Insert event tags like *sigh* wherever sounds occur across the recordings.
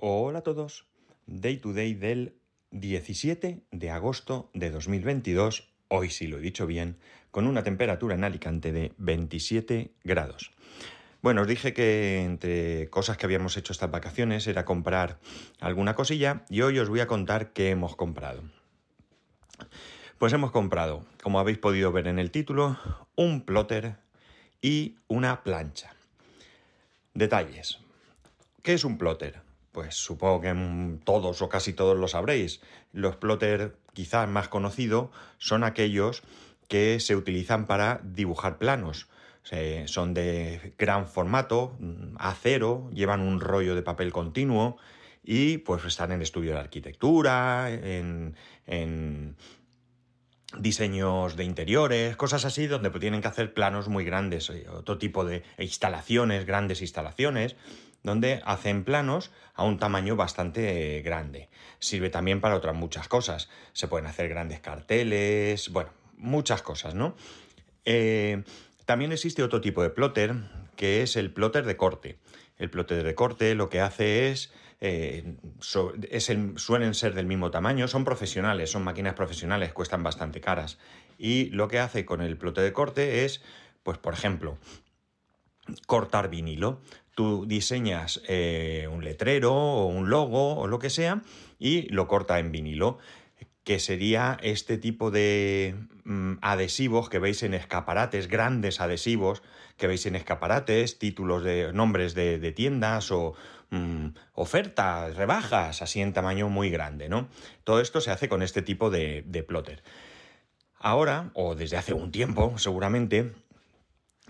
Hola a todos. Day to day del 17 de agosto de 2022, hoy sí lo he dicho bien, con una temperatura en Alicante de 27 grados. Bueno, os dije que entre cosas que habíamos hecho estas vacaciones era comprar alguna cosilla y hoy os voy a contar qué hemos comprado. Pues hemos comprado, como habéis podido ver en el título, un plotter y una plancha. Detalles. ¿Qué es un plotter? Pues supongo que todos o casi todos lo sabréis. Los plotter quizás más conocidos son aquellos que se utilizan para dibujar planos. son de gran formato, mm, acero, llevan un rollo de papel continuo y pues están en estudio de arquitectura, en, en diseños de interiores, cosas así, donde tienen que hacer planos muy grandes, eh, otro tipo de instalaciones, grandes instalaciones, donde hacen planos a un tamaño bastante grande. Sirve también para otras muchas cosas. Se pueden hacer grandes carteles, bueno, muchas cosas, ¿no? Eh, también existe otro tipo de plotter, que es el plotter de corte. El plotter de corte lo que hace es, eh, suelen ser del mismo tamaño, son profesionales, son máquinas profesionales, cuestan bastante caras. Y lo que hace con el plotter de corte es, pues por ejemplo, cortar vinilo. Tú diseñas eh, un letrero o un logo o lo que sea y lo corta en vinilo que sería este tipo de mm, adhesivos que veis en escaparates, grandes adhesivos que veis en escaparates, títulos de nombres de, tiendas o mm, ofertas, rebajas, así en tamaño muy grande, ¿no? Todo esto se hace con este tipo de, de plotter. Ahora, o desde hace un tiempo seguramente,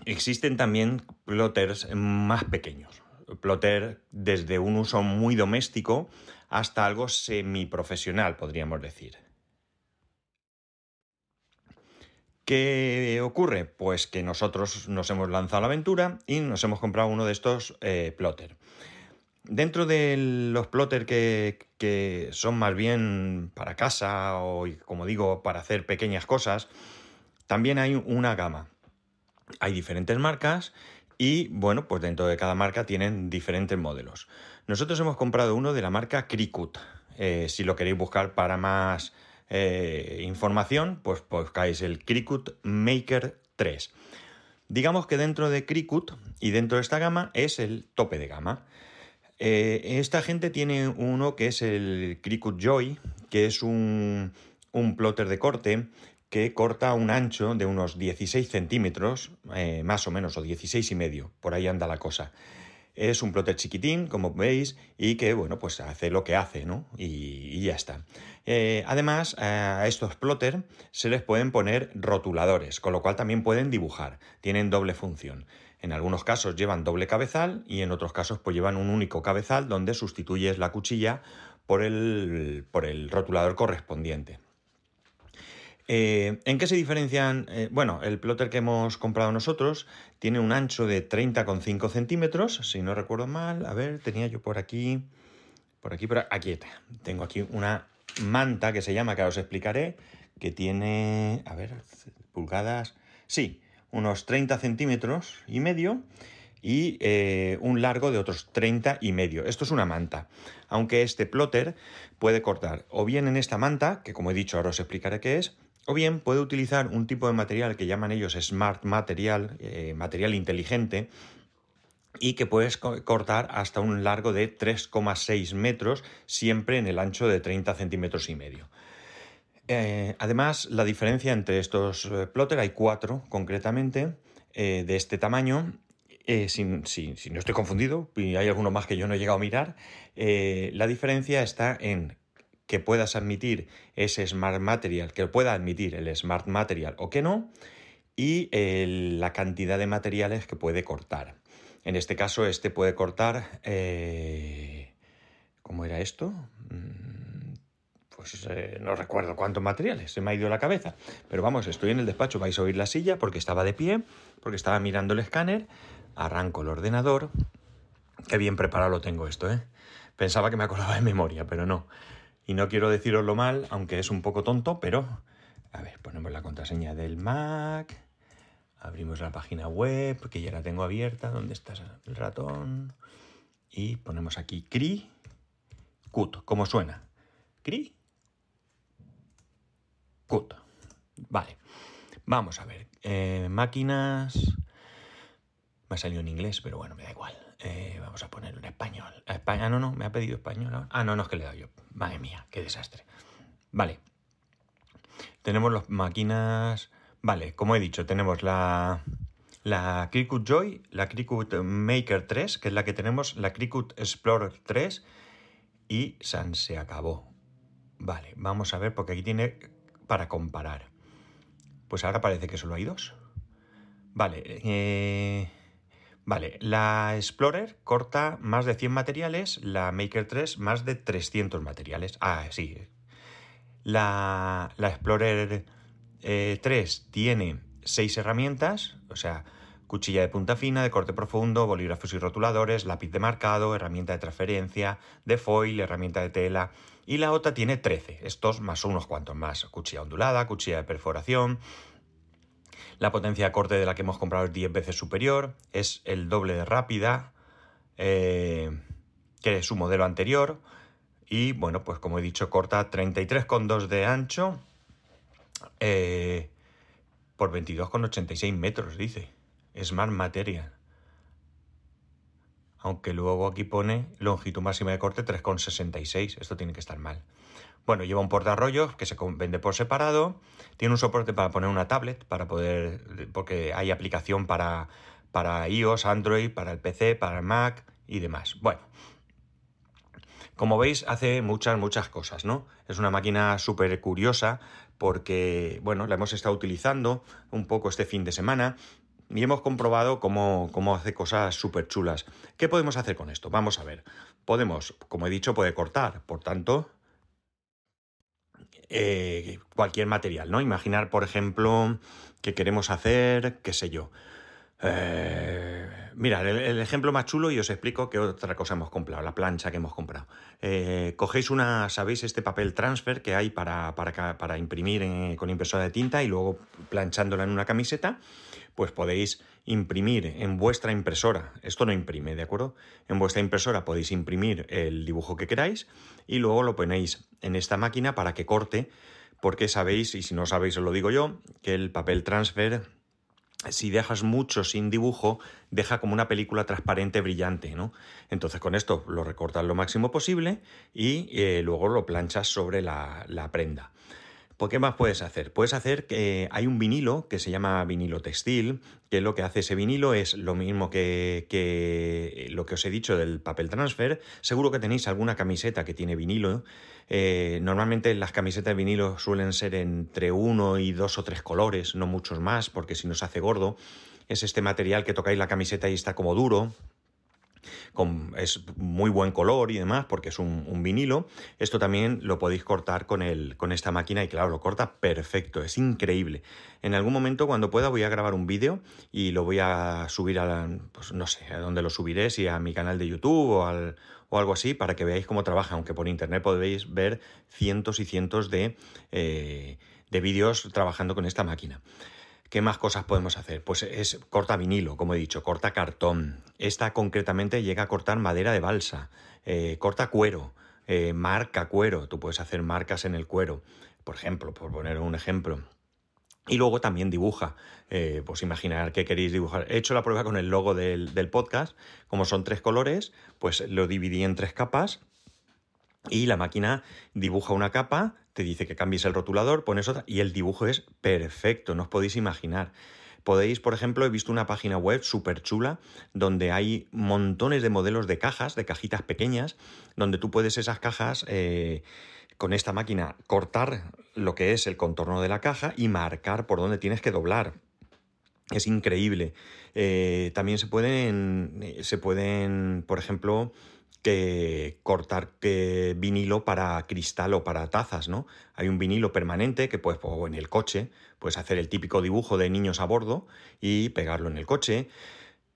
existen también plotters más pequeños, plotter desde un uso muy doméstico hasta algo semiprofesional, podríamos decir. ¿Qué ocurre? Pues que nosotros nos hemos lanzado a la aventura y nos hemos comprado uno de estos eh, plotter. Dentro de los plotter que, son más bien para casa o, como digo, para hacer pequeñas cosas, también hay una gama. Hay diferentes marcas y, bueno, pues dentro de cada marca tienen diferentes modelos. Nosotros hemos comprado uno de la marca Cricut. Eh, si lo queréis buscar para más eh, información, pues buscáis el Cricut Maker 3. Digamos que dentro de Cricut y dentro de esta gama es el tope de gama. Eh, esta gente tiene uno que es el Cricut Joy, que es un, un plotter de corte que corta un ancho de unos 16 centímetros, eh, más o menos, o 16 y medio, por ahí anda la cosa. Es un plotter chiquitín, como veis, y que, bueno, pues hace lo que hace, ¿no? Y, ya está. Eh, además, a estos plotter se les pueden poner rotuladores, con lo cual también pueden dibujar. Tienen doble función. En algunos casos llevan doble cabezal y en otros casos pues llevan un único cabezal donde sustituyes la cuchilla por el, por el rotulador correspondiente. Eh, ¿En qué se diferencian? Eh, bueno, el plotter que hemos comprado nosotros tiene un ancho de 30,5 centímetros, si no recuerdo mal. A ver, tenía yo por aquí, por aquí, por aquí está. Tengo aquí una manta que se llama, que os explicaré, que tiene, a ver, pulgadas, sí, unos 30 centímetros y medio y eh, un largo de otros 30 y medio. Esto es una manta, aunque este plotter puede cortar o bien en esta manta, que como he dicho ahora os explicaré qué es, o bien puede utilizar un tipo de material que llaman ellos Smart Material, eh, material inteligente, y que puedes cortar hasta un largo de 3,6 metros, siempre en el ancho de 30 centímetros y medio. Eh, además, la diferencia entre estos eh, plotter, hay cuatro concretamente, de este tamaño, si, no estoy confundido, y hay alguno más que yo no he llegado a mirar, la diferencia está en que puedas admitir ese Smart Material, que pueda admitir el Smart Material o que no, y la cantidad de materiales que puede cortar. En este caso, este puede cortar... Eh, ¿Cómo era esto? Mm, pues eh, no recuerdo cuántos materiales, se me ha ido la cabeza. Pero vamos, estoy en el despacho, vais a oír la silla porque estaba de pie, porque estaba mirando el escáner, arranco el ordenador. Qué bien preparado lo tengo esto, ¿eh? Pensaba que me acordaba de memoria, pero no. Y no quiero deciroslo mal, aunque es un poco tonto, pero... A ver, ponemos la contraseña del Mac. Abrimos la página web, que ya la tengo abierta. ¿Dónde está el ratón? Y ponemos aquí CRI. Cut, como suena. Cri. Cut. Vale. Vamos a ver. Eh, máquinas. Me ha salido en inglés, pero bueno, me da igual. Eh, vamos a en español. Ah, no, no, me ha pedido español. Ah, no, no es que le he dado yo. Madre mía, qué desastre. Vale. Tenemos las máquinas. Vale, como he dicho, tenemos la, la Cricut Joy, la Cricut Maker 3, que es la que tenemos, la Cricut Explorer 3 y San se acabó. Vale, vamos a ver porque aquí tiene para comparar. Pues ahora parece que solo hay dos. Vale, eh, vale, la Explorer corta más de 100 materiales, la Maker 3 más de 300 materiales. Ah, sí. La, la Explorer 3 eh, tiene 6 herramientas, o sea, cuchilla de punta fina, de corte profundo, bolígrafos y rotuladores, lápiz de marcado, herramienta de transferencia, de foil, herramienta de tela. Y la otra tiene 13, estos más unos cuantos más. Cuchilla ondulada, cuchilla de perforación. La potencia de corte de la que hemos comprado es 10 veces superior, es el doble de rápida eh, que su modelo anterior. Y bueno, pues como he dicho, corta 33,2 de ancho eh, por 22,86 metros, dice. Smart Material. Aunque luego aquí pone longitud máxima de corte 3,66. Esto tiene que estar mal. Bueno, lleva un portarrollos que se vende por separado. Tiene un soporte para poner una tablet, para poder. porque hay aplicación para, para iOS, Android, para el PC, para el Mac y demás. Bueno. Como veis, hace muchas, muchas cosas, ¿no? Es una máquina súper curiosa porque, bueno, la hemos estado utilizando un poco este fin de semana y hemos comprobado cómo, hace cosas súper chulas. ¿Qué podemos hacer con esto? Vamos a ver. Podemos, como he dicho, puede cortar, por tanto, eh, cualquier material, ¿no? Imaginar, por ejemplo, que queremos hacer, qué sé yo. Eh, mirad, el, ejemplo más chulo y os explico qué otra cosa hemos comprado, la plancha que hemos comprado. Eh, cogéis una, ¿sabéis? Este papel transfer que hay para, para, imprimir con impresora de tinta y luego planchándola en una camiseta pues podéis imprimir en vuestra impresora, esto no imprime, ¿de acuerdo? En vuestra impresora podéis imprimir el dibujo que queráis y luego lo ponéis en esta máquina para que corte, porque sabéis, y si no sabéis os lo digo yo, que el papel transfer si dejas mucho sin dibujo, deja como una película transparente brillante, ¿no? Entonces con esto lo recortas lo máximo posible y eh, luego lo planchas sobre la, la prenda. ¿Por qué más puedes hacer? Puedes hacer que hay un vinilo que se llama vinilo textil, que lo que hace ese vinilo es lo mismo que, lo que os he dicho del papel transfer. Seguro que tenéis alguna camiseta que tiene vinilo. Eh, normalmente las camisetas de vinilo suelen ser entre uno y dos o tres colores, no muchos más, porque si no se hace gordo. Es este material que tocáis la camiseta y está como duro, es muy buen color y demás porque es un, vinilo. Esto también lo podéis cortar con, el, con esta máquina y claro, lo corta perfecto, es increíble. En algún momento cuando pueda voy a grabar un vídeo y lo voy a subir a, pues no sé, a dónde lo subiré, si a mi canal de YouTube o, al, o algo así, para que veáis cómo trabaja, aunque por internet podéis ver cientos y cientos de, eh, de vídeos trabajando con esta máquina. ¿Qué más cosas podemos hacer? Pues es corta vinilo, como he dicho, corta cartón. Esta concretamente llega a cortar madera de balsa, eh, corta cuero, eh, marca cuero. Tú puedes hacer marcas en el cuero, por ejemplo, por poner un ejemplo. Y luego también dibuja. Eh, pues imaginar qué queréis dibujar. He hecho la prueba con el logo del, del podcast. Como son tres colores, pues lo dividí en tres capas y la máquina dibuja una capa, te dice que cambies el rotulador, pones otra y el dibujo es perfecto, no os podéis imaginar. Podéis, por ejemplo, he visto una página web súper chula donde hay montones de modelos de cajas, de cajitas pequeñas, donde tú puedes esas cajas eh, con esta máquina cortar lo que es el contorno de la caja y marcar por dónde tienes que doblar. Es increíble. Eh, también se pueden, eh, se pueden, por ejemplo, que cortar que vinilo para cristal o para tazas, ¿no? Hay un vinilo permanente que puedes, en el coche, puedes hacer el típico dibujo de niños a bordo y pegarlo en el coche.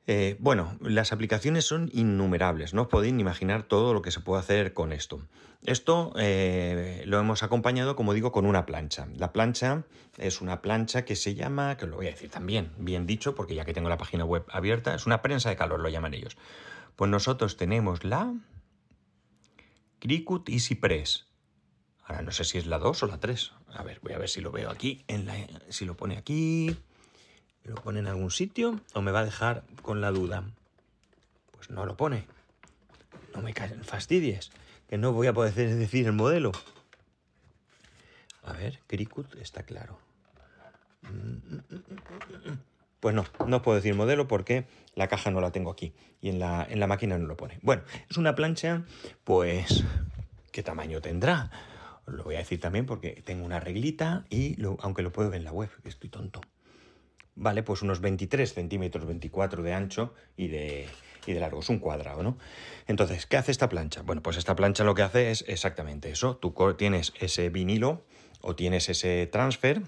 Eh, bueno, las aplicaciones son innumerables, no os podéis ni imaginar todo lo que se puede hacer con esto. Esto eh, lo hemos acompañado, como digo, con una plancha. La plancha es una plancha que se llama, que lo voy a decir también, bien dicho, porque ya que tengo la página web abierta, es una prensa de calor, lo llaman ellos. Pues nosotros tenemos la Cricut Easy Press. Ahora no sé si es la 2 o la 3. A ver, voy a ver si lo veo aquí. En la, si lo pone aquí. ¿Lo pone en algún sitio? ¿O me va a dejar con la duda? Pues no lo pone. No me fastidies. Que no voy a poder *laughs* decir el modelo. A ver, Cricut está claro. Pues no, no puedo decir modelo porque la caja no la tengo aquí y en la, en la máquina no lo pone. Bueno, es una plancha, pues, ¿qué tamaño tendrá? Lo voy a decir también porque tengo una reglita y aunque lo puedo ver en la web, estoy tonto. Vale, pues unos 23 centímetros, 24 de ancho y de, y de largo. Es un cuadrado, ¿no? Entonces, ¿qué hace esta plancha? Bueno, pues esta plancha lo que hace es exactamente eso. Tú tienes ese vinilo o tienes ese transfer,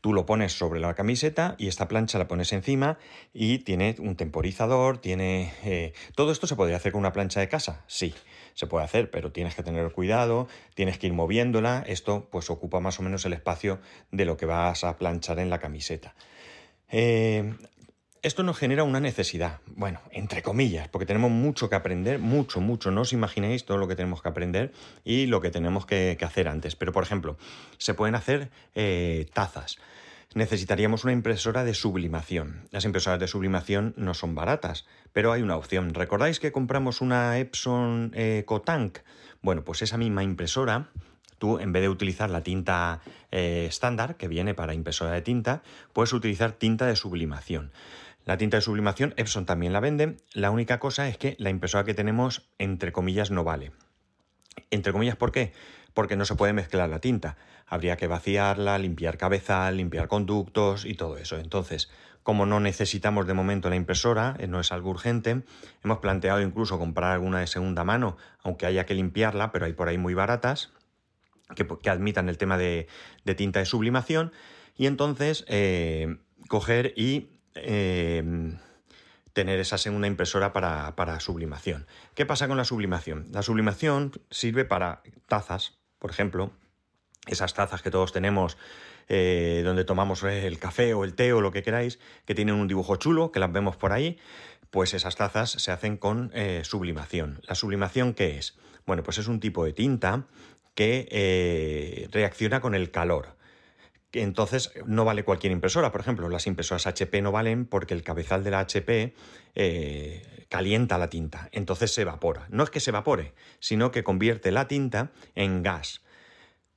Tú lo pones sobre la camiseta y esta plancha la pones encima y tiene un temporizador, tiene... Eh, ¿Todo esto se podría hacer con una plancha de casa? Sí, se puede hacer, pero tienes que tener cuidado, tienes que ir moviéndola, esto pues ocupa más o menos el espacio de lo que vas a planchar en la camiseta. Eh, esto nos genera una necesidad, bueno, entre comillas, porque tenemos mucho que aprender, mucho, mucho, no os imaginéis todo lo que tenemos que aprender y lo que tenemos que, hacer antes. Pero, por ejemplo, se pueden hacer eh, tazas. Necesitaríamos una impresora de sublimación. Las impresoras de sublimación no son baratas, pero hay una opción. ¿Recordáis que compramos una Epson eh, Cotank? Bueno, pues esa misma impresora tú en vez de utilizar la tinta eh, estándar que viene para impresora de tinta, puedes utilizar tinta de sublimación. La tinta de sublimación Epson también la vende. La única cosa es que la impresora que tenemos, entre comillas, no vale. Entre comillas, ¿por qué? Porque no se puede mezclar la tinta. Habría que vaciarla, limpiar cabezal, limpiar conductos y todo eso. Entonces, como no necesitamos de momento la impresora, eh, no es algo urgente, hemos planteado incluso comprar alguna de segunda mano, aunque haya que limpiarla, pero hay por ahí muy baratas, que, admitan el tema de, tinta de sublimación. Y entonces, eh, coger y Em, tener esa segunda impresora para, sublimación. ¿Qué pasa con la sublimación? La sublimación sirve para tazas, por ejemplo, esas tazas que todos tenemos eh, donde tomamos el café o el té o lo que queráis, que tienen un dibujo chulo, que las vemos por ahí, pues esas tazas se hacen con eh, sublimación. ¿La sublimación qué es? Bueno, pues es un tipo de tinta que eh, reacciona con el calor. Entonces no vale cualquier impresora. Por ejemplo, las impresoras HP no valen porque el cabezal de la HP eh, calienta la tinta. Entonces se evapora. No es que se evapore, sino que convierte la tinta en gas.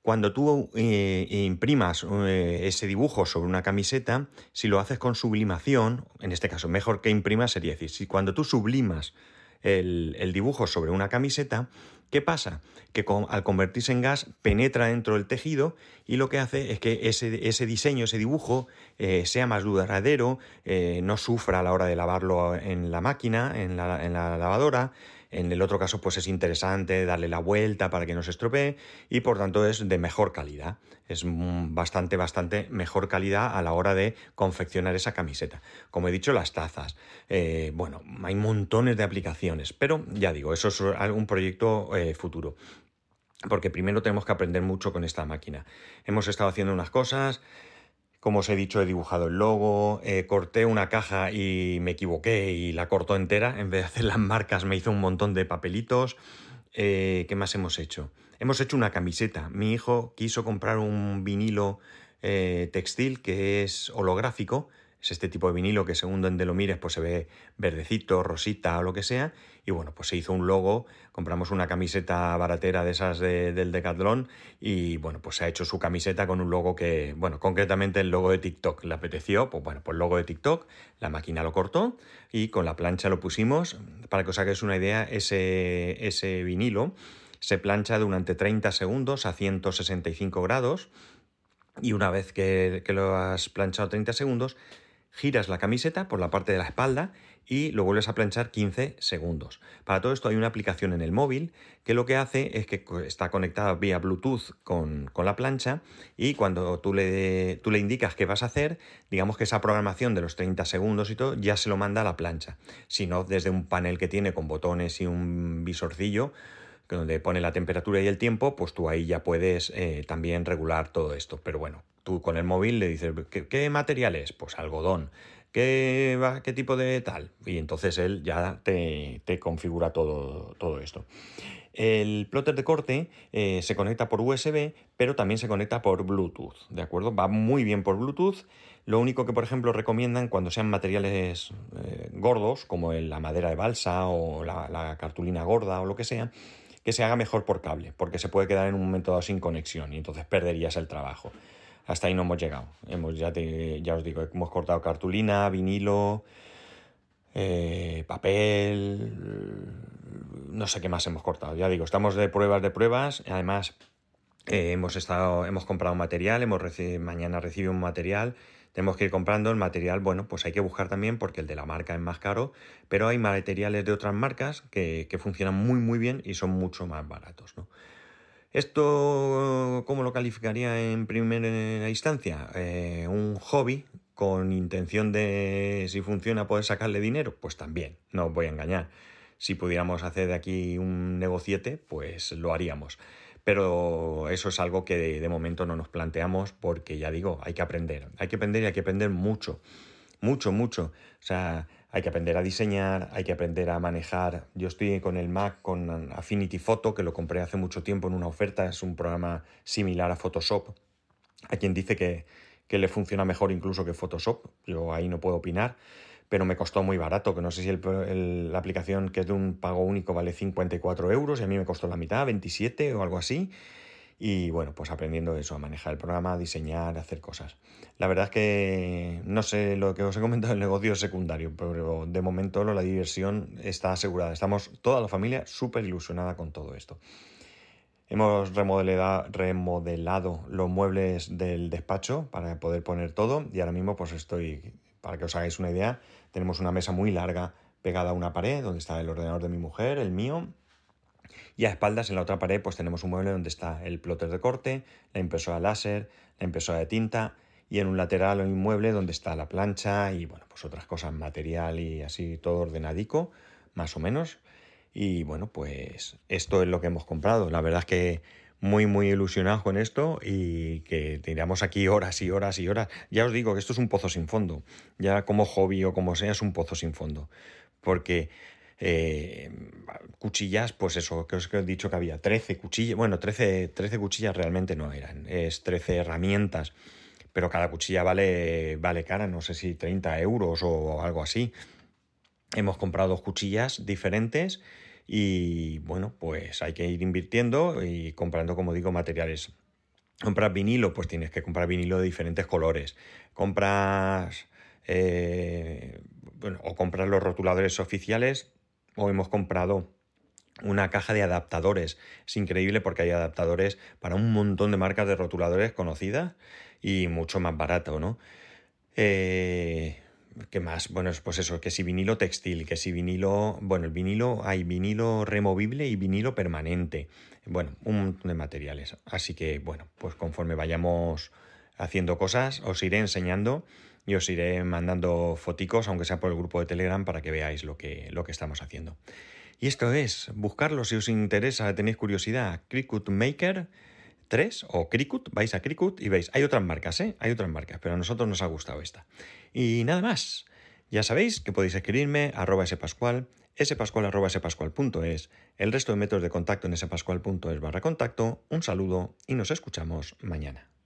Cuando tú eh, imprimas eh, ese dibujo sobre una camiseta, si lo haces con sublimación, en este caso mejor que imprimas sería decir, si cuando tú sublimas el, dibujo sobre una camiseta, ¿qué pasa? Que al convertirse en gas penetra dentro del tejido y lo que hace es que ese, diseño, ese dibujo, eh, sea más duradero, eh, no sufra a la hora de lavarlo en la máquina, en la, en la lavadora, en el otro caso, pues es interesante darle la vuelta para que no se estropee y por tanto es de mejor calidad. Es bastante, bastante mejor calidad a la hora de confeccionar esa camiseta. Como he dicho, las tazas. Eh, bueno, hay montones de aplicaciones, pero ya digo, eso es un proyecto eh, futuro porque primero tenemos que aprender mucho con esta máquina. Hemos estado haciendo unas cosas, como os he dicho, he dibujado el logo, eh, corté una caja y me equivoqué y la cortó entera. En vez de hacer las marcas me hizo un montón de papelitos. Eh, ¿Qué más hemos hecho? Hemos hecho una camiseta. Mi hijo quiso comprar un vinilo eh, textil que es holográfico es este tipo de vinilo que según donde lo mires pues se ve verdecito, rosita o lo que sea. Y bueno, pues se hizo un logo, compramos una camiseta baratera de esas del Decathlon y bueno, pues se ha hecho su camiseta con un logo que, bueno, concretamente el logo de TikTok. Le apeteció, pues bueno, pues logo de TikTok, la máquina lo cortó y con la plancha lo pusimos. Para que os hagáis una idea, ese, ese vinilo se plancha durante 30 segundos a 165 grados y una vez que, que, lo has planchado 30 segundos, giras la camiseta por la parte de la espalda y lo vuelves a planchar 15 segundos. Para todo esto hay una aplicación en el móvil que lo que hace es que está conectada vía Bluetooth con, la plancha y cuando tú le, tú le indicas qué vas a hacer, digamos que esa programación de los 30 segundos y todo ya se lo manda a la plancha. Si no, desde un panel que tiene con botones y un visorcillo, donde pone la temperatura y el tiempo, pues tú ahí ya puedes eh, también regular todo esto. Pero bueno, tú con el móvil le dices, ¿qué, material es? Pues algodón. ¿Qué, qué tipo de tal? Y entonces él ya te, configura todo, todo esto. El plotter de corte eh, se conecta por USB, pero también se conecta por Bluetooth, ¿de acuerdo? Va muy bien por Bluetooth. Lo único que, por ejemplo, recomiendan cuando sean materiales eh, gordos, como la madera de balsa o la, cartulina gorda o lo que sea, que se haga mejor por cable, porque se puede quedar en un momento dado sin conexión y entonces perderías el trabajo. Hasta ahí no hemos llegado. Hemos, ya, ya os digo, hemos cortado cartulina, vinilo, eh, papel, no sé qué más hemos cortado. Ya digo, estamos de pruebas de pruebas. Además, eh, hemos estado, hemos comprado material, hemos mañana recibe un material. Tenemos que ir comprando el material, bueno, pues hay que buscar también porque el de la marca es más caro, pero hay materiales de otras marcas que, funcionan muy muy bien y son mucho más baratos. ¿Esto cómo lo calificaría en primera instancia? Eh, un hobby con intención de, si funciona, poder sacarle dinero, pues también, no os voy a engañar. Si pudiéramos hacer de aquí un negociete, pues lo haríamos. Pero eso es algo que de, momento no nos planteamos porque ya digo, hay que aprender. Hay que aprender y hay que aprender mucho. Mucho, mucho. O sea, hay que aprender a diseñar, hay que aprender a manejar. Yo estoy con el Mac, con Affinity Photo, que lo compré hace mucho tiempo en una oferta. Es un programa similar a Photoshop. Hay quien dice que, que le funciona mejor incluso que Photoshop. Yo ahí no puedo opinar, pero me costó muy barato, que no sé si la aplicación que es de un pago único vale 54 euros y a mí me costó la mitad, 27 o algo así. Y bueno, pues aprendiendo eso, a manejar el programa, a diseñar, a hacer cosas. La verdad es que no sé lo que os he comentado, el negocio es secundario, pero de momento la diversión está asegurada. Estamos toda la familia súper ilusionada con todo esto. Hemos remodelado, los muebles del despacho para poder poner todo y ahora mismo pues estoy, para que os hagáis una idea, tenemos una mesa muy larga pegada a una pared donde está el ordenador de mi mujer, el mío, y a espaldas en la otra pared pues tenemos un mueble donde está el plotter de corte, la impresora láser, la impresora de tinta y en un lateral un mueble donde está la plancha y bueno pues otras cosas, material y así todo ordenadico, más o menos. Y bueno, pues esto es lo que hemos comprado. La verdad es que muy, muy ilusionados con esto y que tiramos aquí horas y horas y horas. Ya os digo que esto es un pozo sin fondo. Ya como hobby o como sea, es un pozo sin fondo. Porque eh, cuchillas, pues eso, que os he dicho que había 13 cuchillas. Bueno, 13, 13 cuchillas realmente no eran, es 13 herramientas. Pero cada cuchilla vale, vale cara, no sé si 30 euros o algo así. Hemos comprado dos cuchillas diferentes y bueno, pues hay que ir invirtiendo y comprando, como digo, materiales. Compras vinilo, pues tienes que comprar vinilo de diferentes colores. Compras, eh, bueno, o compras los rotuladores oficiales o hemos comprado una caja de adaptadores. Es increíble porque hay adaptadores para un montón de marcas de rotuladores conocidas y mucho más barato, ¿no? Eh, ¿Qué más? Bueno, pues eso, que si vinilo textil, que si vinilo. Bueno, el vinilo, hay vinilo removible y vinilo permanente. Bueno, un montón de materiales. Así que, bueno, pues conforme vayamos haciendo cosas, os iré enseñando y os iré mandando foticos, aunque sea por el grupo de Telegram, para que veáis lo que, lo que estamos haciendo. Y esto es, buscarlo si os interesa, tenéis curiosidad, Cricut Maker 3 o Cricut, vais a Cricut y veis, hay otras marcas, ¿eh? Hay otras marcas, pero a nosotros nos ha gustado esta. Y nada más, ya sabéis que podéis escribirme arroba spascual, spascual arroba el resto de métodos de contacto en spascual.es barra contacto, un saludo y nos escuchamos mañana.